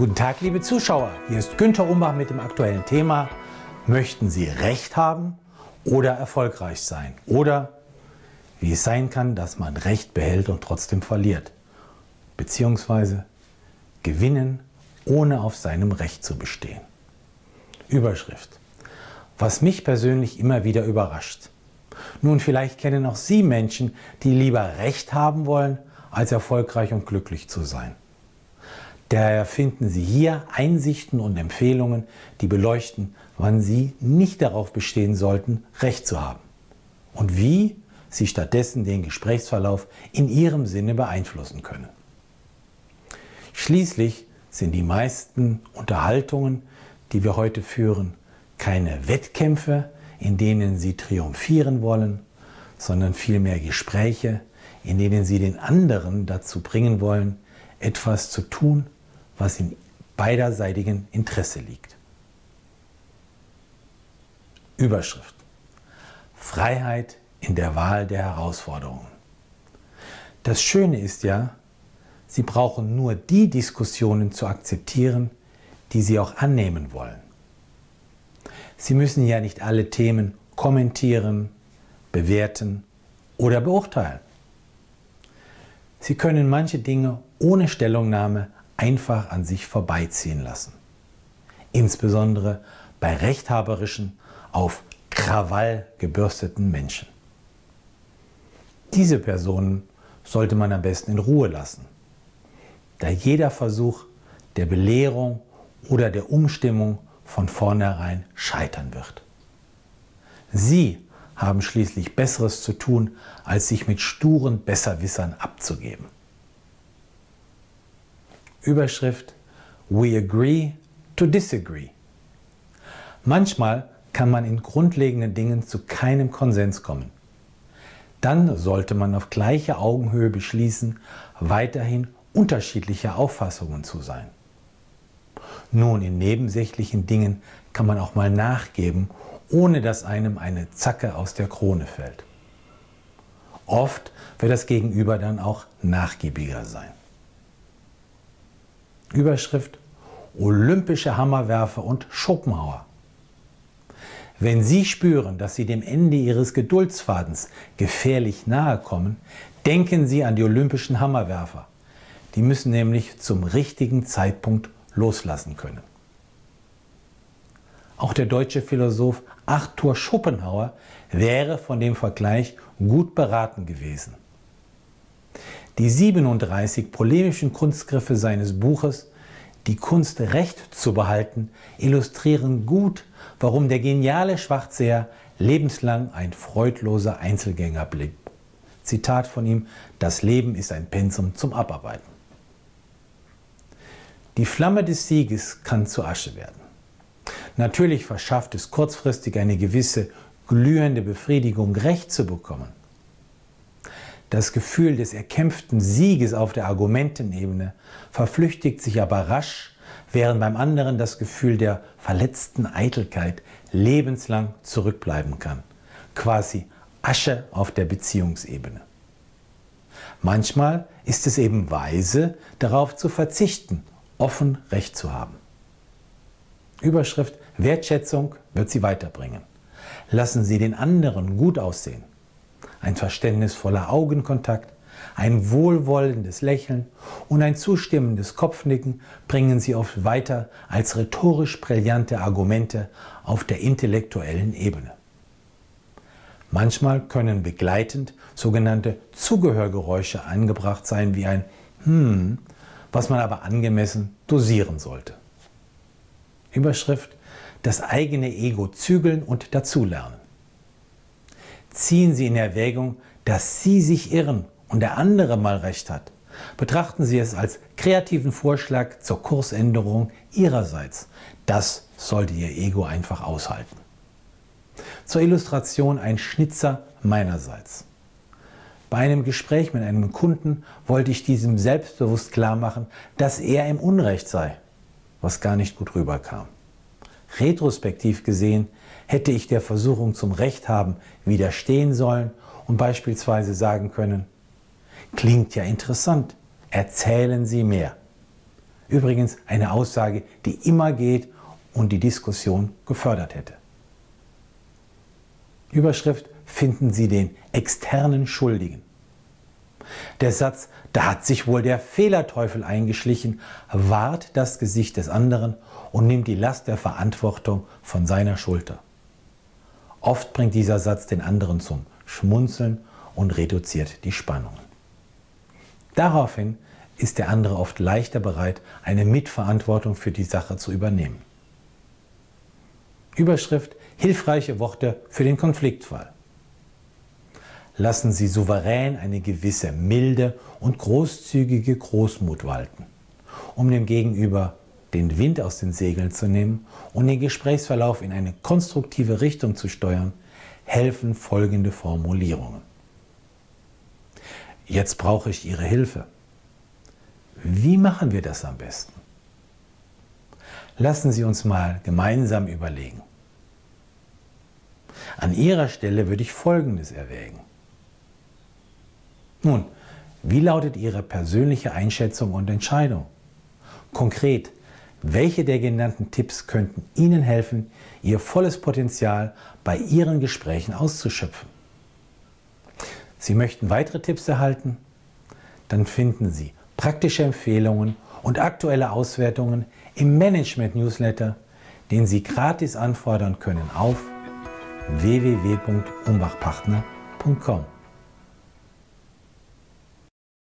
Guten Tag, liebe Zuschauer. Hier ist Günter Umbach mit dem aktuellen Thema. Möchten Sie Recht haben oder erfolgreich sein? Oder wie es sein kann, dass man Recht behält und trotzdem verliert. Beziehungsweise gewinnen, ohne auf seinem Recht zu bestehen. Überschrift. Was mich persönlich immer wieder überrascht. Nun, vielleicht kennen auch Sie Menschen, die lieber Recht haben wollen, als erfolgreich und glücklich zu sein. Daher finden Sie hier Einsichten und Empfehlungen, die beleuchten, wann Sie nicht darauf bestehen sollten, Recht zu haben und wie Sie stattdessen den Gesprächsverlauf in Ihrem Sinne beeinflussen können. Schließlich sind die meisten Unterhaltungen, die wir heute führen, keine Wettkämpfe, in denen Sie triumphieren wollen, sondern vielmehr Gespräche, in denen Sie den anderen dazu bringen wollen, etwas zu tun, was in beiderseitigen Interesse liegt. Überschrift. Freiheit in der Wahl der Herausforderungen. Das Schöne ist ja, Sie brauchen nur die Diskussionen zu akzeptieren, die Sie auch annehmen wollen. Sie müssen ja nicht alle Themen kommentieren, bewerten oder beurteilen. Sie können manche Dinge ohne Stellungnahme einfach an sich vorbeiziehen lassen. Insbesondere bei rechthaberischen, auf Krawall gebürsteten Menschen. Diese Personen sollte man am besten in Ruhe lassen, da jeder Versuch der Belehrung oder der Umstimmung von vornherein scheitern wird. Sie haben schließlich Besseres zu tun, als sich mit sturen Besserwissern abzugeben. Überschrift We agree to disagree. Manchmal kann man in grundlegenden Dingen zu keinem Konsens kommen. Dann sollte man auf gleicher Augenhöhe beschließen, weiterhin unterschiedlicher Auffassungen zu sein. Nun, in nebensächlichen Dingen kann man auch mal nachgeben, ohne dass einem eine Zacke aus der Krone fällt. Oft wird das Gegenüber dann auch nachgiebiger sein. Überschrift Olympische Hammerwerfer und Schopenhauer. Wenn Sie spüren, dass Sie dem Ende Ihres Geduldsfadens gefährlich nahe kommen, denken Sie an die olympischen Hammerwerfer. Die müssen nämlich zum richtigen Zeitpunkt loslassen können. Auch der deutsche Philosoph Arthur Schopenhauer wäre von dem Vergleich gut beraten gewesen. Die 37 polemischen Kunstgriffe seines Buches Die Kunst Recht zu behalten illustrieren gut, warum der geniale Schwarzseher lebenslang ein freudloser Einzelgänger blieb. Zitat von ihm, das Leben ist ein Pensum zum Abarbeiten. Die Flamme des Sieges kann zu Asche werden. Natürlich verschafft es kurzfristig eine gewisse glühende Befriedigung, Recht zu bekommen. Das Gefühl des erkämpften Sieges auf der Argumentenebene verflüchtigt sich aber rasch, während beim anderen das Gefühl der verletzten Eitelkeit lebenslang zurückbleiben kann. Quasi Asche auf der Beziehungsebene. Manchmal ist es eben weise, darauf zu verzichten, offen Recht zu haben. Überschrift Wertschätzung wird Sie weiterbringen. Lassen Sie den anderen gut aussehen ein verständnisvoller Augenkontakt, ein wohlwollendes Lächeln und ein zustimmendes Kopfnicken bringen sie oft weiter als rhetorisch brillante Argumente auf der intellektuellen Ebene. Manchmal können begleitend sogenannte Zugehörgeräusche angebracht sein wie ein Hm, was man aber angemessen dosieren sollte. Überschrift Das eigene Ego zügeln und dazulernen ziehen Sie in Erwägung, dass Sie sich irren und der andere mal recht hat. Betrachten Sie es als kreativen Vorschlag zur Kursänderung Ihrerseits. Das sollte Ihr Ego einfach aushalten. Zur Illustration ein Schnitzer meinerseits. Bei einem Gespräch mit einem Kunden wollte ich diesem selbstbewusst klar machen, dass er im Unrecht sei, was gar nicht gut rüberkam. Retrospektiv gesehen hätte ich der Versuchung zum Recht haben widerstehen sollen und beispielsweise sagen können, klingt ja interessant, erzählen Sie mehr. Übrigens eine Aussage, die immer geht und die Diskussion gefördert hätte. Überschrift finden Sie den externen Schuldigen. Der Satz, da hat sich wohl der Fehlerteufel eingeschlichen, wahrt das Gesicht des anderen und nimmt die Last der Verantwortung von seiner Schulter. Oft bringt dieser Satz den anderen zum Schmunzeln und reduziert die Spannungen. Daraufhin ist der andere oft leichter bereit, eine Mitverantwortung für die Sache zu übernehmen. Überschrift Hilfreiche Worte für den Konfliktfall. Lassen Sie souverän eine gewisse milde und großzügige Großmut walten, um dem Gegenüber den Wind aus den Segeln zu nehmen und den Gesprächsverlauf in eine konstruktive Richtung zu steuern, helfen folgende Formulierungen. Jetzt brauche ich Ihre Hilfe. Wie machen wir das am besten? Lassen Sie uns mal gemeinsam überlegen. An Ihrer Stelle würde ich Folgendes erwägen. Nun, wie lautet Ihre persönliche Einschätzung und Entscheidung? Konkret, welche der genannten Tipps könnten Ihnen helfen, Ihr volles Potenzial bei Ihren Gesprächen auszuschöpfen? Sie möchten weitere Tipps erhalten? Dann finden Sie praktische Empfehlungen und aktuelle Auswertungen im Management-Newsletter, den Sie gratis anfordern können auf www.umbachpartner.com.